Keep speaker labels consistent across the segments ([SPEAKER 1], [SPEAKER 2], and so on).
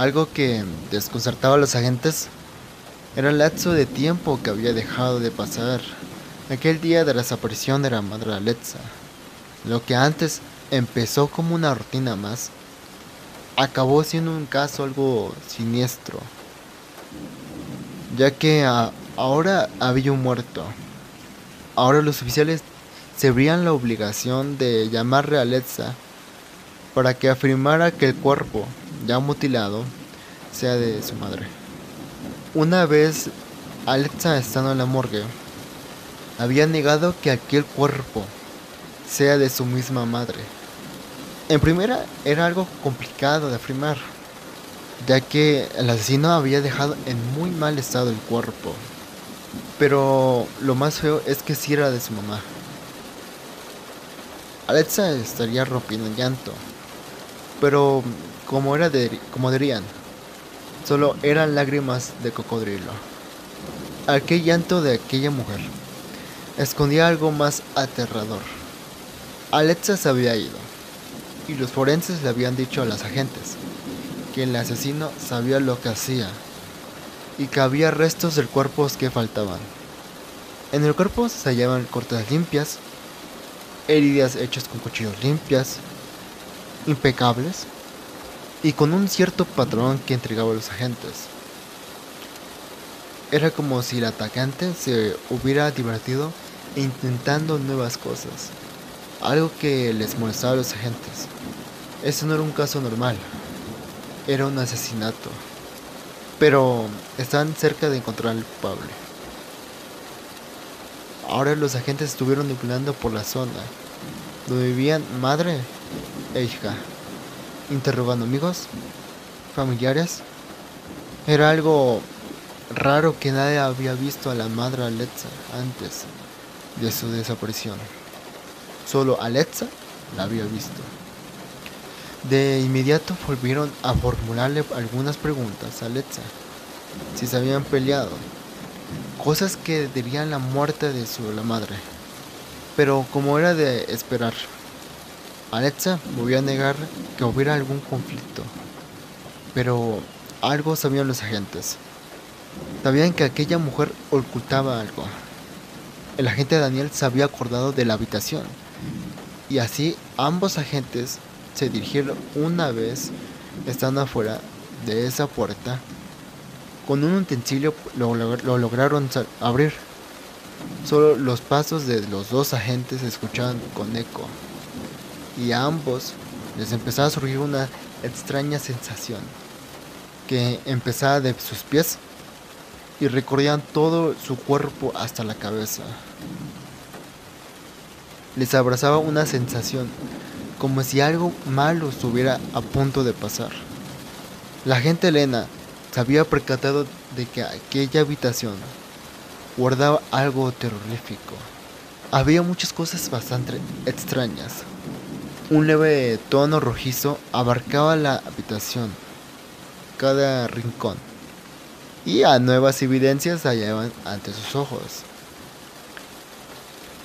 [SPEAKER 1] Algo que desconcertaba a los agentes era el lapso de tiempo que había dejado de pasar aquel día de la desaparición de la madre Alexa. Lo que antes empezó como una rutina más, acabó siendo un caso algo siniestro, ya que ahora había un muerto. Ahora los oficiales se verían la obligación de llamarle a Alexa para que afirmara que el cuerpo, ya mutilado, sea de su madre. Una vez Alexa estando en la morgue, había negado que aquel cuerpo sea de su misma madre. En primera era algo complicado de afirmar, ya que el asesino había dejado en muy mal estado el cuerpo. Pero lo más feo es que sí era de su mamá. Alexa estaría rompiendo en llanto. Pero como era de, como dirían, solo eran lágrimas de cocodrilo. Aquel llanto de aquella mujer escondía algo más aterrador. Alexa se había ido y los forenses le habían dicho a los agentes que el asesino sabía lo que hacía y que había restos del cuerpo que faltaban. En el cuerpo se hallaban cortes limpias, heridas hechas con cuchillos limpias, impecables y con un cierto patrón que entregaba a los agentes. Era como si el atacante se hubiera divertido intentando nuevas cosas, algo que les molestaba a los agentes. Eso no era un caso normal, era un asesinato, pero estaban cerca de encontrar al culpable. Ahora los agentes estuvieron nucleando por la zona donde vivían madre e hija, interrogando amigos, familiares. Era algo raro que nadie había visto a la madre Alexa antes de su desaparición. Solo Alexa la había visto. De inmediato volvieron a formularle algunas preguntas a Alexa. Si se habían peleado. Cosas que dirían la muerte de su la madre. Pero como era de esperar, Alexa volvió a negar que hubiera algún conflicto. Pero algo sabían los agentes. Sabían que aquella mujer ocultaba algo. El agente Daniel se había acordado de la habitación. Y así ambos agentes se dirigieron una vez estando afuera de esa puerta. Con un utensilio lo, lograron abrir. Solo los pasos de los dos agentes se escuchaban con eco. Y a ambos les empezaba a surgir una extraña sensación que empezaba de sus pies y recorrían todo su cuerpo hasta la cabeza. Les abrazaba una sensación, como si algo malo estuviera a punto de pasar. La gente Elena se había percatado de que aquella habitación guardaba algo terrorífico. Había muchas cosas bastante extrañas. Un leve tono rojizo abarcaba la habitación, cada rincón y a nuevas evidencias hallaban ante sus ojos.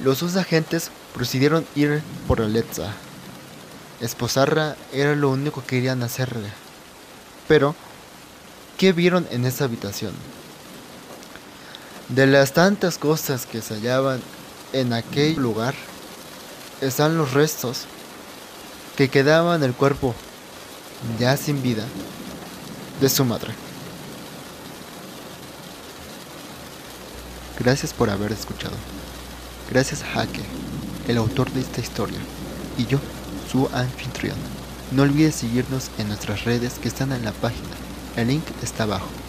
[SPEAKER 1] Los dos agentes procedieron ir por Alexa. Esposarla era lo único que querían hacerle. Pero, ¿qué vieron en esa habitación? De las tantas cosas que se hallaban en aquel lugar, están los restos que quedaban en el cuerpo, ya sin vida, de su madre. Gracias por haber escuchado. Gracias a Hake, el autor de esta historia, y yo, su anfitrión. No olvides seguirnos en nuestras redes que están en la página. El link está abajo.